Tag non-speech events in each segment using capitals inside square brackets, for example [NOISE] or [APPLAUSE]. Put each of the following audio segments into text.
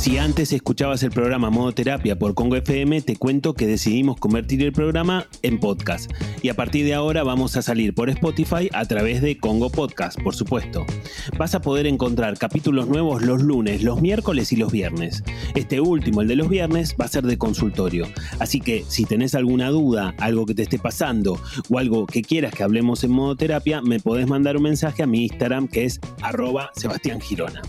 Si antes escuchabas el programa Modo Terapia por Congo FM, te cuento que decidimos convertir el programa en podcast. Y a partir de ahora vamos a salir por Spotify a través de Congo Podcast, por supuesto. Vas a poder encontrar capítulos nuevos los lunes, los miércoles y los viernes. Este último, el de los viernes, va a ser de consultorio. Así que si tenés alguna duda, algo que te esté pasando o algo que quieras que hablemos en modo terapia, me podés mandar un mensaje a mi Instagram que es arroba Sebastián Girona.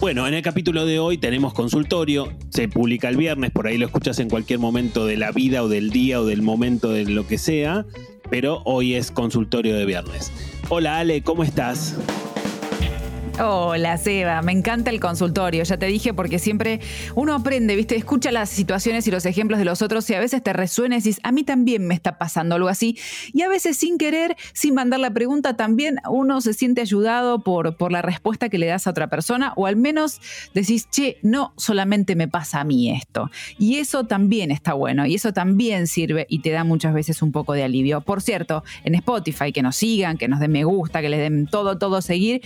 Bueno, en el capítulo de hoy tenemos consultorio, se publica el viernes, por ahí lo escuchas en cualquier momento de la vida o del día o del momento de lo que sea, pero hoy es consultorio de viernes. Hola Ale, ¿cómo estás? Hola, Seba. Me encanta el consultorio. Ya te dije porque siempre uno aprende, ¿viste? Escucha las situaciones y los ejemplos de los otros y a veces te resuena y dices, a mí también me está pasando algo así. Y a veces sin querer, sin mandar la pregunta, también uno se siente ayudado por, por la respuesta que le das a otra persona o al menos decís, che, no solamente me pasa a mí esto. Y eso también está bueno y eso también sirve y te da muchas veces un poco de alivio. Por cierto, en Spotify, que nos sigan, que nos den me gusta, que les den todo, todo seguir,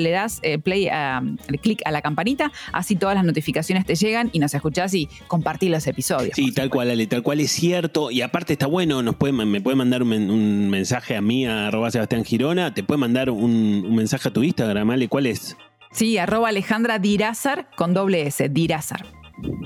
le das eh, play, el clic a la campanita, así todas las notificaciones te llegan y nos escuchás y compartís los episodios. Sí, tal cual, Ale, tal cual es cierto. Y aparte está bueno, nos puede, me puede mandar un, mensaje a mí, a arroba Sebastián Girona, te puede mandar un, mensaje a tu Instagram, Ale, ¿cuál es? Sí, arroba Alejandra Dirázar con doble S, Dirázar.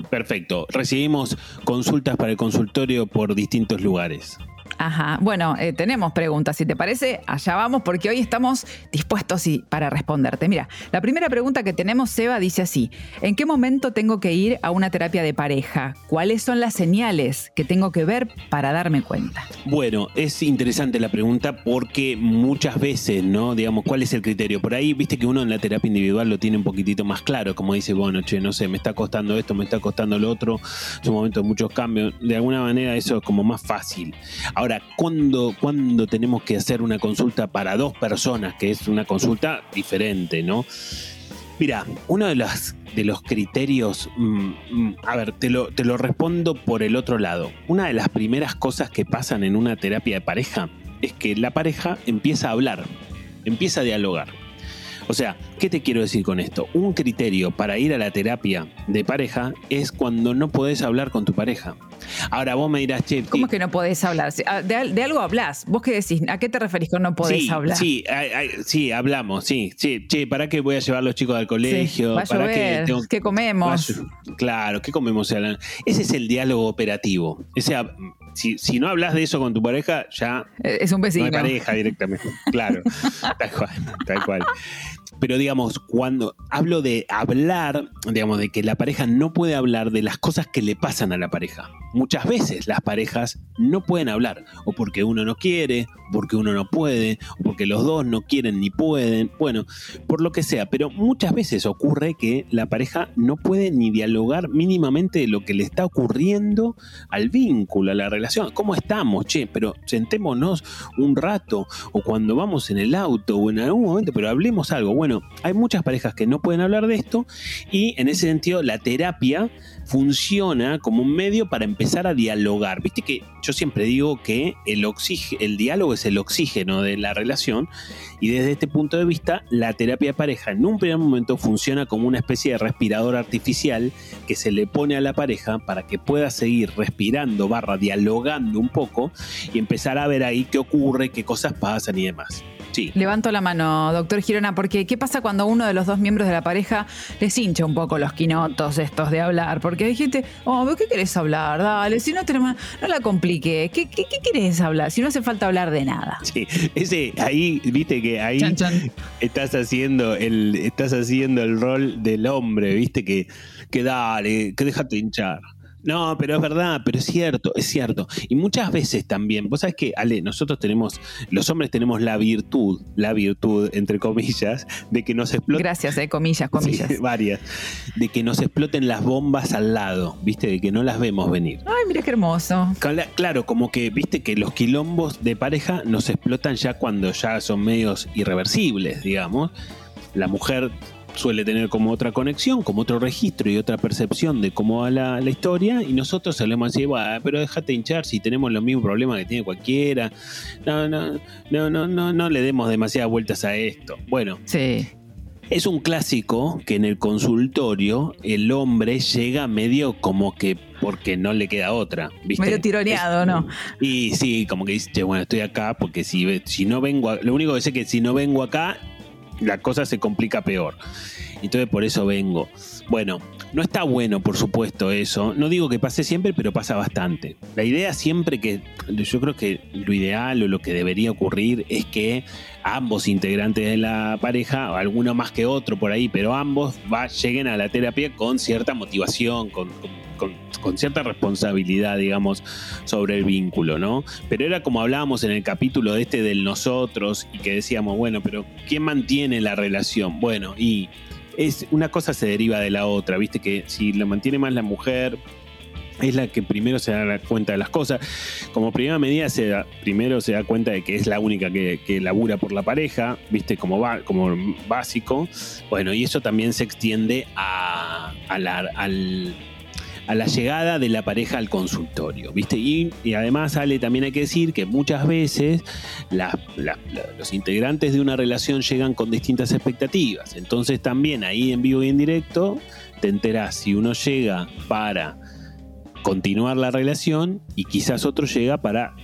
Perfecto. Recibimos consultas para el consultorio por distintos lugares. Ajá. Bueno, eh, tenemos preguntas, si te parece, allá vamos, porque hoy estamos dispuestos para responderte. Mira, la primera pregunta que tenemos, Seba, dice así: ¿En qué momento tengo que ir a una terapia de pareja? ¿Cuáles son las señales que tengo que ver para darme cuenta? Bueno, es interesante la pregunta porque muchas veces, ¿no? Digamos, ¿cuál es el criterio? Por ahí, viste que uno en la terapia individual lo tiene un poquitito más claro, como dice, bueno, che, no sé, me está costando esto, me está costando lo otro, es un momento de muchos cambios. De alguna manera, eso es como más fácil. Ahora, ¿cuándo, tenemos que hacer una consulta para dos personas? Que es una consulta diferente, ¿no? Mira, uno de los, de los criterios, mm, mm, a ver, te lo, te lo respondo por el otro lado. Una de las primeras cosas que pasan en una terapia de pareja es que la pareja empieza a hablar, empieza a dialogar. O sea, ¿qué te quiero decir con esto? Un criterio para ir a la terapia de pareja es cuando no podés hablar con tu pareja. Ahora vos me dirás, che. ¿Cómo es que no podés hablar? Ah, de, algo hablas. ¿Vos qué decís? ¿A qué te referís con no podés hablar? Sí, sí, hablamos, sí. Sí, che, ¿para qué voy a llevar a los chicos al colegio? ¿Para qué, ¿Qué comemos? claro, ¿qué comemos? Ese es el diálogo operativo. Ese, si, si, no hablas de eso con tu pareja, ya. Es un vecino. No hay pareja directamente. Claro. [LAUGHS] tal cual, tal cual. Pero digamos, cuando hablo de hablar, digamos, de que la pareja no puede hablar de las cosas que le pasan a la pareja. Muchas veces las parejas no pueden hablar, o porque uno no quiere, porque uno no puede, o porque los dos no quieren ni pueden, bueno, por lo que sea, pero muchas veces ocurre que la pareja no puede ni dialogar mínimamente de lo que le está ocurriendo al vínculo, a la relación. ¿Cómo estamos? Che, pero sentémonos un rato, o cuando vamos en el auto, o en algún momento, pero hablemos algo. Bueno, hay muchas parejas que no pueden hablar de esto, y en ese sentido la terapia funciona como un medio para empezar a dialogar. Viste que yo siempre digo que el, el diálogo es el oxígeno de la relación y desde este punto de vista la terapia de pareja en un primer momento funciona como una especie de respirador artificial que se le pone a la pareja para que pueda seguir respirando barra dialogando un poco y empezar a ver ahí qué ocurre, qué cosas pasan y demás. Levanto la mano, doctor Girona, porque ¿qué pasa cuando uno de los dos miembros de la pareja les hincha un poco los quinotos estos de hablar? Porque hay gente, oh, ¿qué querés hablar? Dale, si no tenemos, no la complique. ¿Qué, qué, querés hablar? Si no hace falta hablar de nada. Sí, ese, ahí, viste que ahí estás haciendo el, estás haciendo el rol del hombre, viste que, que dale, que déjate hinchar. No, pero es verdad, pero es cierto, es cierto. Y muchas veces también, vos sabés que, Ale, nosotros tenemos, los hombres tenemos la virtud, la virtud, entre comillas, de que nos exploten. Gracias, eh, comillas, comillas. varias. De que nos exploten las bombas al lado, ¿viste? De que no las vemos venir. Ay, mira qué hermoso. Claro, como que, ¿viste? Que los quilombos de pareja nos explotan ya cuando ya son medios irreversibles, digamos. La mujer suele tener como otra conexión, como otro registro y otra percepción de cómo va la, historia, y nosotros solemos decir, pero déjate hinchar si tenemos los mismos problemas que tiene cualquiera. No, no, no, no, no, no le demos demasiadas vueltas a esto. Bueno, sí. Es un clásico que en el consultorio el hombre llega medio como que porque no le queda otra. ¿viste? Medio tironeado, ¿no? Y sí, como que dice, bueno, estoy acá porque si, si no vengo, lo único que sé es que si no vengo acá, la cosa se complica peor. Entonces por eso vengo. Bueno, no está bueno, por supuesto, eso. No digo que pase siempre, pero pasa bastante. La idea siempre que, yo creo que lo ideal o lo que debería ocurrir es que ambos integrantes de la pareja, o alguno más que otro por ahí, pero ambos va, lleguen a la terapia con cierta motivación, con, con, cierta responsabilidad, digamos, sobre el vínculo, ¿no? Pero era como hablábamos en el capítulo de este del nosotros y que decíamos, bueno, pero ¿quién mantiene la relación? Bueno, y es una cosa se deriva de la otra, viste que si lo mantiene más la mujer, es la que primero se da cuenta de las cosas. Como primera medida, se da, primero se da cuenta de que es la única que, labura por la pareja, viste, como, va, como básico. Bueno, y eso también se extiende a, la llegada de la pareja al consultorio, ¿viste? Y, además, Ale, también hay que decir que muchas veces los integrantes de una relación llegan con distintas expectativas. Entonces también ahí en vivo y en directo te enterás si uno llega para continuar la relación y quizás otro llega para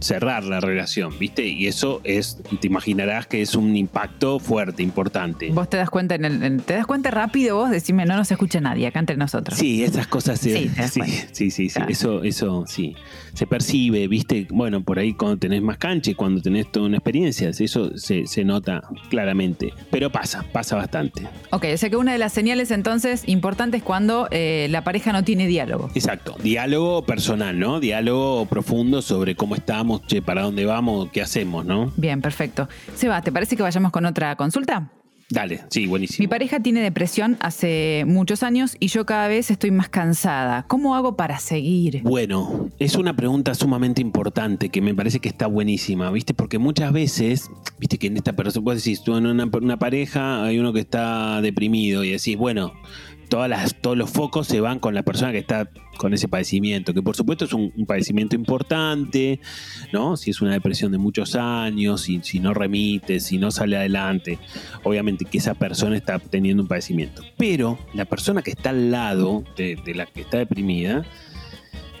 cerrar la relación, ¿viste? Y eso es, te imaginarás que es un impacto fuerte, importante. Vos te das cuenta, en el, te das cuenta rápido vos, decime, no nos escucha nadie acá entre nosotros. Sí, esas cosas sí, sí, sí, sí, eso, eso sí, se percibe, ¿viste? Bueno, por ahí cuando tenés más cancha y cuando tenés toda una experiencia, eso se, nota claramente, pero pasa, pasa bastante. Ok, o sea que una de las señales entonces importantes es cuando eh, la pareja no tiene diálogo. Exacto, diálogo personal, ¿no? Diálogo profundo sobre cómo estamos che, para dónde vamos, qué hacemos, ¿no? Bien, perfecto. Seba, ¿te parece que vayamos con otra consulta? Dale, sí, buenísimo. Mi pareja tiene depresión hace muchos años y yo cada vez estoy más cansada. ¿Cómo hago para seguir? Bueno, es una pregunta sumamente importante que me parece que está buenísima, ¿viste? Porque muchas veces, viste que en esta persona, vos decís, tú en una, una pareja hay uno que está deprimido y decís, bueno, todas las, todos los focos se van con la persona que está con ese padecimiento, que por supuesto es un, padecimiento importante, ¿no? Si es una depresión de muchos años, si, si no remite, si no sale adelante, obviamente que esa persona está teniendo un padecimiento. Pero la persona que está al lado de, de la que está deprimida,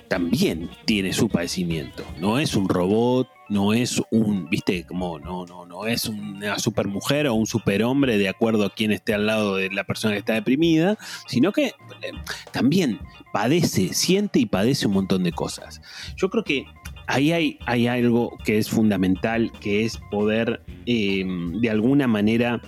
también tiene su padecimiento. No es un robot, no es un, viste, como no, no, no es una supermujer o un superhombre de acuerdo a quien esté al lado de la persona que está deprimida, sino que eh, también padece, siente y padece un montón de cosas. Yo creo que ahí hay, hay algo que es fundamental, que es poder eh, de alguna manera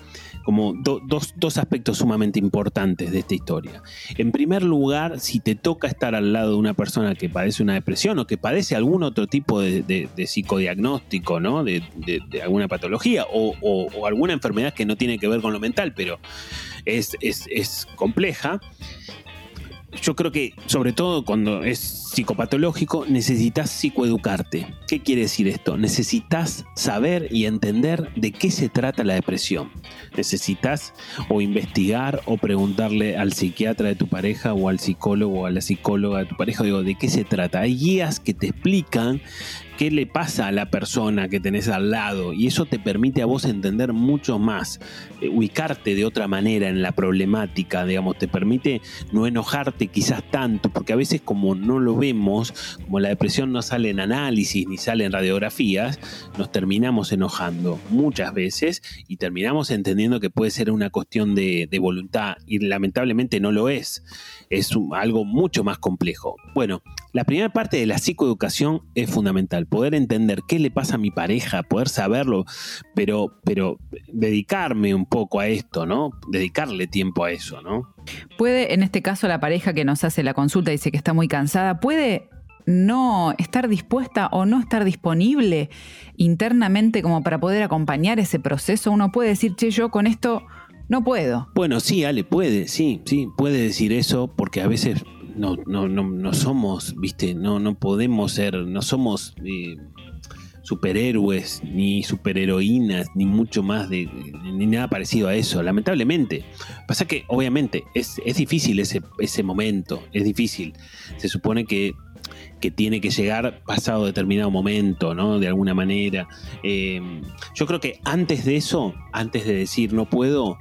como dos, dos, aspectos sumamente importantes de esta historia. En primer lugar, si te toca estar al lado de una persona que padece una depresión o que padece algún otro tipo de, psicodiagnóstico, ¿no? De, alguna patología o, alguna enfermedad que no tiene que ver con lo mental, pero es, es, es compleja, yo creo que, sobre todo cuando es psicopatológico, necesitas psicoeducarte. ¿Qué quiere decir esto? Necesitas saber y entender de qué se trata la depresión. Necesitas o investigar o preguntarle al psiquiatra de tu pareja o al psicólogo o a la psicóloga de tu pareja, digo, de qué se trata. Hay guías que te explican qué le pasa a la persona que tenés al lado y eso te permite a vos entender mucho más, eh, ubicarte de otra manera en la problemática, digamos, te permite no enojarte quizás tanto, porque a veces como no lo vemos, como la depresión no sale en análisis ni sale en radiografías, nos terminamos enojando muchas veces y terminamos entendiendo que puede ser una cuestión de, de voluntad y lamentablemente no lo es, es algo mucho más complejo. Bueno, la primera parte de la psicoeducación es fundamental, poder entender qué le pasa a mi pareja, poder saberlo, pero, pero dedicarme un poco a esto, ¿no? Dedicarle tiempo a eso, ¿no? Puede, en este caso, la pareja que nos hace la consulta dice que está muy cansada, puede no estar dispuesta o no estar disponible internamente como para poder acompañar ese proceso. Uno puede decir, che, yo con esto no puedo. Bueno, sí, Ale, puede, sí, sí, puede decir eso porque a veces no, no, no, no somos, viste, no, no podemos ser, no somos eh, superhéroes, ni superheroínas, ni mucho más de. ni nada parecido a eso, lamentablemente. Pasa que, obviamente, es, difícil ese, ese momento, es difícil. Se supone que que tiene que llegar pasado determinado momento, ¿no? De alguna manera. Eh, yo creo que antes de eso, antes de decir no puedo,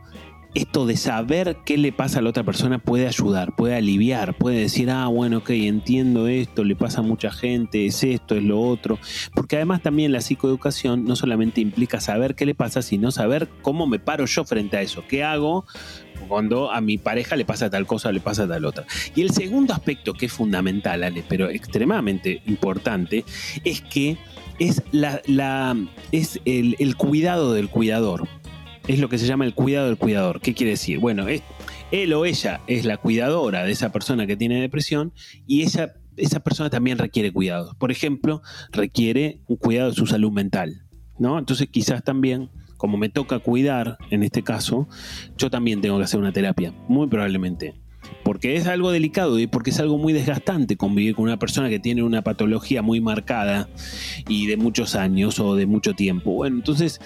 esto de saber qué le pasa a la otra persona puede ayudar, puede aliviar, puede decir, ah, bueno, ok, entiendo esto, le pasa a mucha gente, es esto, es lo otro. Porque además también la psicoeducación no solamente implica saber qué le pasa, sino saber cómo me paro yo frente a eso, qué hago cuando a mi pareja le pasa tal cosa, le pasa tal otra. Y el segundo aspecto que es fundamental, Ale, pero extremadamente importante, es que es, la, es el, el cuidado del cuidador es lo que se llama el cuidado del cuidador. ¿Qué quiere decir? Bueno, él o ella es la cuidadora de esa persona que tiene depresión y esa, esa persona también requiere cuidado. Por ejemplo, requiere un cuidado de su salud mental. ¿no? Entonces quizás también, como me toca cuidar en este caso, yo también tengo que hacer una terapia, muy probablemente porque es algo delicado y porque es algo muy desgastante convivir con una persona que tiene una patología muy marcada y de muchos años o de mucho tiempo. Bueno, entonces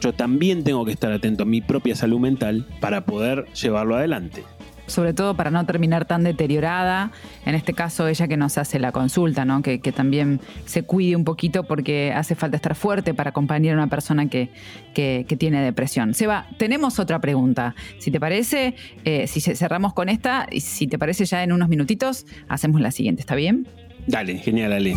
yo también tengo que estar atento a mi propia salud mental para poder llevarlo adelante sobre todo para no terminar tan deteriorada. En este caso, ella que nos hace la consulta, ¿no? que, también se cuide un poquito porque hace falta estar fuerte para acompañar a una persona que, que, tiene depresión. Seba, tenemos otra pregunta. Si te parece, eh, si cerramos con esta, y si te parece ya en unos minutitos, hacemos la siguiente, ¿está bien? Dale, genial, Ale.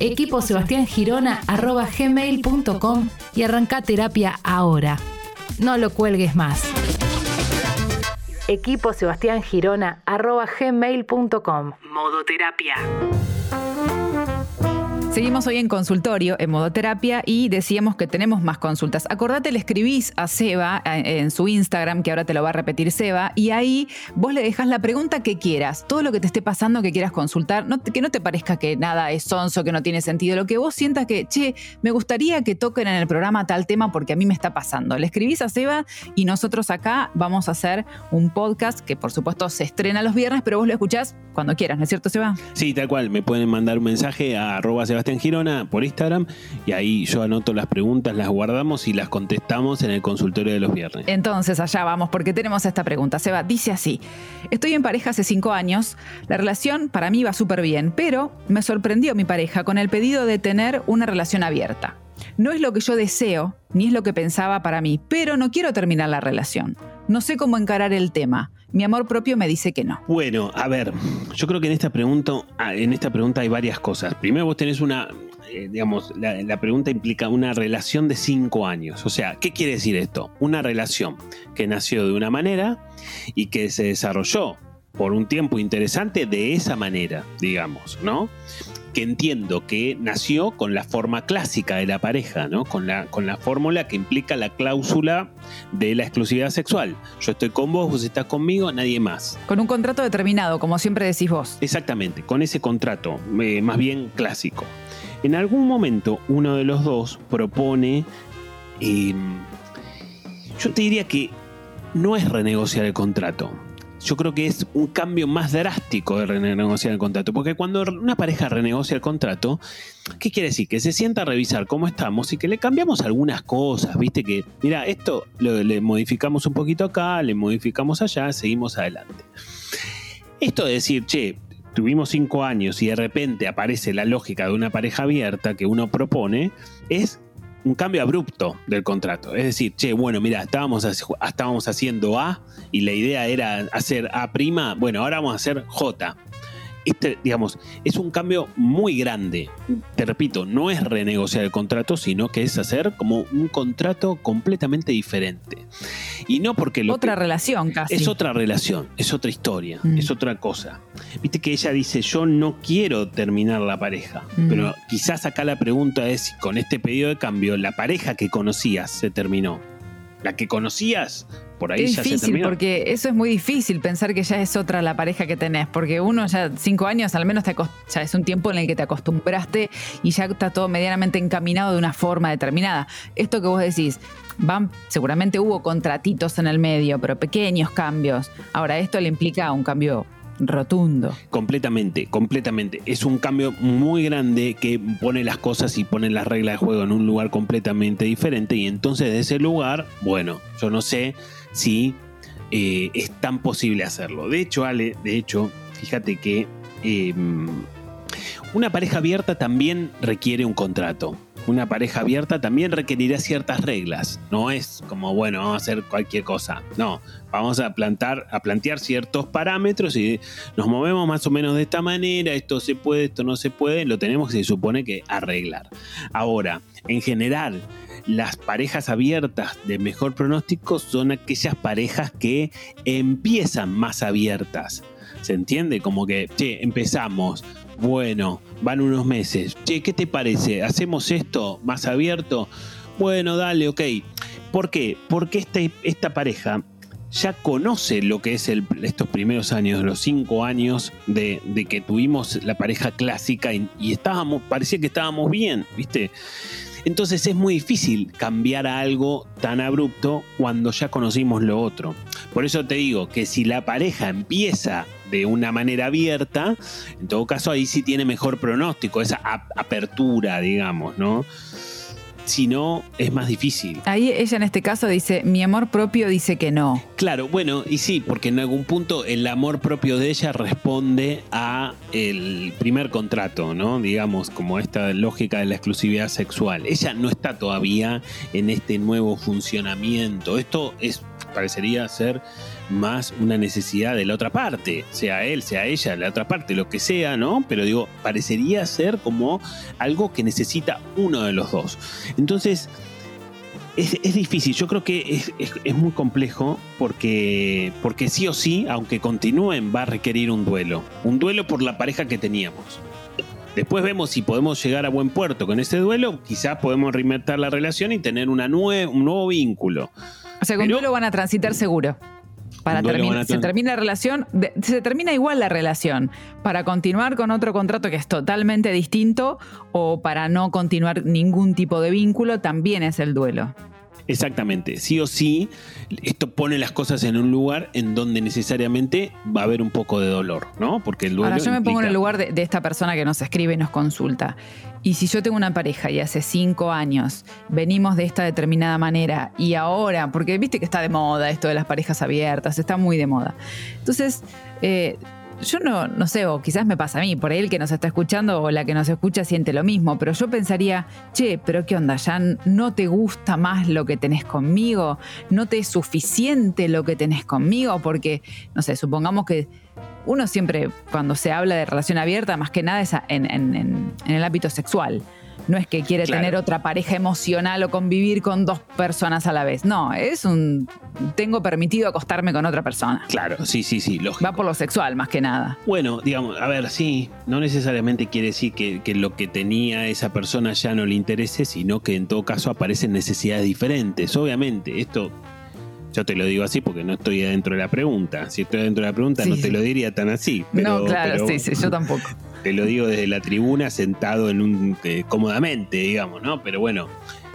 equipo Sebastián Girona gmail.com y arranca terapia ahora. No lo cuelgues más. Equipo Sebastián. Modo terapia. Seguimos hoy en consultorio, en modo terapia, y decíamos que tenemos más consultas. Acordate, le escribís a Seba eh, en su Instagram, que ahora te lo va a repetir Seba, y ahí vos le dejas la pregunta que quieras, todo lo que te esté pasando que quieras consultar, que no te parezca que nada es sonso, que no tiene sentido, lo que vos sientas que, che, me gustaría que toquen en el programa tal tema porque a mí me está pasando. Le escribís a Seba y nosotros acá vamos a hacer un podcast que por supuesto se estrena los viernes, pero vos lo escuchás cuando quieras, ¿no es cierto, Seba? Sí, tal cual. Me pueden mandar un mensaje a arroba en Girona por Instagram y ahí yo anoto las preguntas, las guardamos y las contestamos en el consultorio de los viernes. Entonces allá vamos porque tenemos esta pregunta. Seba dice así, estoy en pareja hace cinco años, la relación para mí va súper bien, pero me sorprendió mi pareja con el pedido de tener una relación abierta. No es lo que yo deseo, ni es lo que pensaba para mí, pero no quiero terminar la relación. No sé cómo encarar el tema. Mi amor propio me dice que no. Bueno, a ver, yo creo que en esta pregunta, ah, en esta pregunta hay varias cosas. Primero vos tenés una, eh, digamos, la, pregunta implica una relación de cinco años. O sea, ¿qué quiere decir esto? Una relación que nació de una manera y que se desarrolló por un tiempo interesante de esa manera, digamos, ¿no? Que entiendo que nació con la forma clásica de la pareja, ¿no? Con la, con la fórmula que implica la cláusula de la exclusividad sexual. Yo estoy con vos, vos estás conmigo, nadie más. Con un contrato determinado, como siempre decís vos. Exactamente, con ese contrato, eh, más bien clásico. En algún momento uno de los dos propone, em, yo te diría que no es renegociar el contrato, yo creo que es un cambio más drástico de renegociar el contrato. Porque cuando una pareja renegocia el contrato, ¿qué quiere decir? Que se sienta a revisar cómo estamos y que le cambiamos algunas cosas. Viste que, mira, esto lo, le modificamos un poquito acá, le modificamos allá, seguimos adelante. Esto de decir, che, tuvimos cinco años y de repente aparece la lógica de una pareja abierta que uno propone, es un cambio abrupto del contrato. Es decir, che, bueno, mira, estábamos, estábamos haciendo A y la idea era hacer A prima, bueno, ahora vamos a hacer J. este, digamos, es un cambio muy grande. Te repito, no es renegociar el contrato, sino que es hacer como un contrato completamente diferente. Y no porque lo Otra relación casi. Es otra relación, es otra historia, Mm. es otra cosa. Viste que ella dice, yo no quiero terminar la pareja, Mm. pero quizás acá la pregunta es si con este pedido de cambio la pareja que conocías se terminó. La que conocías, por ahí Es ya se difícil terminó. porque eso es muy difícil pensar que ya es otra la pareja que tenés, porque uno ya cinco años al menos te ya es un tiempo en el que te acostumbraste y ya está todo medianamente encaminado de una forma determinada. Esto que vos decís, van, seguramente hubo contratitos en el medio, pero pequeños cambios. Ahora esto le implica un cambio rotundo. Completamente, completamente. Es un cambio muy grande que pone las cosas y pone las reglas de juego en un lugar completamente diferente. Y entonces de ese lugar, bueno, yo no sé si eh, es tan posible hacerlo. De hecho, Ale, de hecho, fíjate que eh, una pareja abierta también requiere un contrato. Una pareja abierta también requerirá ciertas reglas. No es como, bueno, vamos a hacer cualquier cosa. No, vamos a, plantar, a plantear ciertos parámetros y nos movemos más o menos de esta manera, esto se puede, esto no se puede, lo tenemos se supone que arreglar. Ahora, en general, las parejas abiertas de mejor pronóstico son aquellas parejas que empiezan más abiertas. ¿Se entiende? Como que, che, empezamos, bueno, van unos meses, che, ¿qué te parece? ¿Hacemos esto más abierto? Bueno, dale, ok. ¿Por qué? Porque este, esta pareja ya conoce lo que es el- estos primeros años, los cinco años de, que tuvimos la pareja clásica y, estábamos, parecía que estábamos bien, ¿viste? Entonces es muy difícil cambiar algo tan abrupto cuando ya conocimos lo otro. Por eso te digo que si la pareja empieza de una manera abierta, en todo caso ahí sí tiene mejor pronóstico, esa ap- apertura, digamos, ¿no? Si no, es más difícil. Ahí ella en este caso dice, mi amor propio dice que no. Claro, bueno, y sí, porque en algún punto el amor propio de ella responde a el primer contrato, ¿no? Digamos, como esta lógica de la exclusividad sexual. Ella no está todavía en este nuevo funcionamiento. Esto es parecería ser más una necesidad de la otra parte, sea él, sea ella, la otra parte, lo que sea, ¿no? Pero digo, parecería ser como algo que necesita uno de los dos. Entonces, es, es difícil, yo creo que es, es- es muy complejo porque, porque sí o sí, aunque continúen, va a requerir un duelo. Un duelo por la pareja que teníamos. Después vemos si podemos llegar a buen puerto con ese duelo, quizás podemos reinventar la relación y tener una nue- un nuevo vínculo. O sea, con Pero- duelo van a transitar seguro. Para terminar, se termina la relación, de- se termina igual la relación. Para continuar con otro contrato que es totalmente distinto o para no continuar ningún tipo de vínculo, también es el duelo. Exactamente, sí o sí, esto pone las cosas en un lugar en donde necesariamente va a haber un poco de dolor, ¿no? Porque el duelo. Ahora yo me pongo en el lugar de, de esta persona que nos escribe y nos consulta. Y si yo tengo una pareja y hace cinco años venimos de esta determinada manera y ahora, porque viste que está de moda esto de las parejas abiertas, está muy de moda. Entonces, eh, yo no, no sé, o quizás me pasa a mí, por ahí el que nos está escuchando o la que nos escucha siente lo mismo, pero yo pensaría, che, pero ¿qué onda? ¿Ya no te gusta más lo que tenés conmigo? ¿No te es suficiente lo que tenés conmigo? Porque, no sé, supongamos que uno siempre, cuando se habla de relación abierta, más que nada es en, en- en- en el ámbito sexual. No es que quiere Claro. tener otra pareja emocional o convivir con dos personas a la vez. No, es un. Tengo permitido acostarme con otra persona. Claro, sí, sí, sí, lógico. Va por lo sexual más que nada. Bueno, digamos, a ver, sí, no necesariamente quiere decir que, que lo que tenía esa persona ya no le interese, sino que en todo caso aparecen necesidades diferentes. Obviamente, esto yo te lo digo así porque no estoy adentro de la pregunta. Si estoy dentro de la pregunta, Sí, no sí. te lo diría tan así. Pero, no, claro, pero sí, sí, yo tampoco. [LAUGHS] Lo digo desde la tribuna, sentado en un eh, cómodamente, digamos, ¿no? Pero bueno,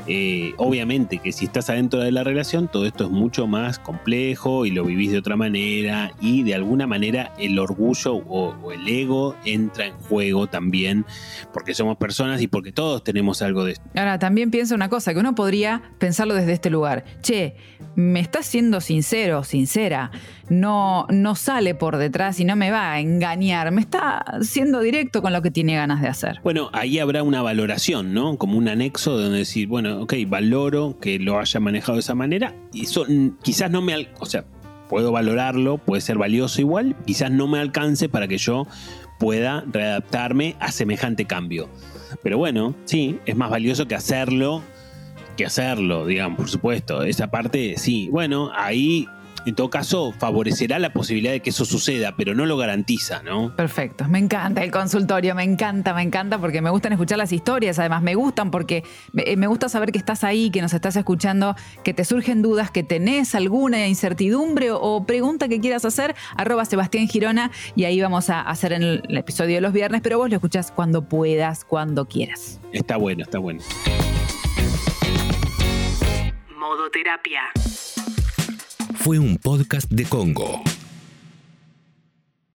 eh, obviamente que si estás adentro de la relación, todo esto es mucho más complejo y lo vivís de otra manera y de alguna manera el orgullo o, o el ego entra en juego también porque somos personas y porque todos tenemos algo de esto. Ahora, también pienso una cosa, que uno podría pensarlo desde este lugar. Che, me estás siendo sincero, sincera. No, no sale por detrás y no me va a engañar. Me está siendo directo con lo que tiene ganas de hacer. Bueno, ahí habrá una valoración, ¿no? Como un anexo donde decir, bueno, ok, valoro que lo haya manejado de esa manera. Eso quizás no me... O sea, puedo valorarlo, puede ser valioso igual, quizás no me alcance para que yo pueda readaptarme a semejante cambio. Pero bueno, sí, es más valioso que hacerlo que hacerlo, digamos, por supuesto. Esa parte, sí. Bueno, ahí en todo caso, favorecerá la posibilidad de que eso suceda, pero no lo garantiza, ¿no? Perfecto. Me encanta el consultorio, me encanta, me encanta porque me gustan escuchar las historias, además me gustan porque me eh, gusta saber que estás ahí, que nos estás escuchando, que te surgen dudas, que tenés alguna incertidumbre o, pregunta que quieras hacer, arroba Sebastián Girona y ahí vamos a hacer en el episodio de los viernes, pero vos lo escuchás cuando puedas, cuando quieras. Está bueno, está bueno. Fue un podcast de Congo.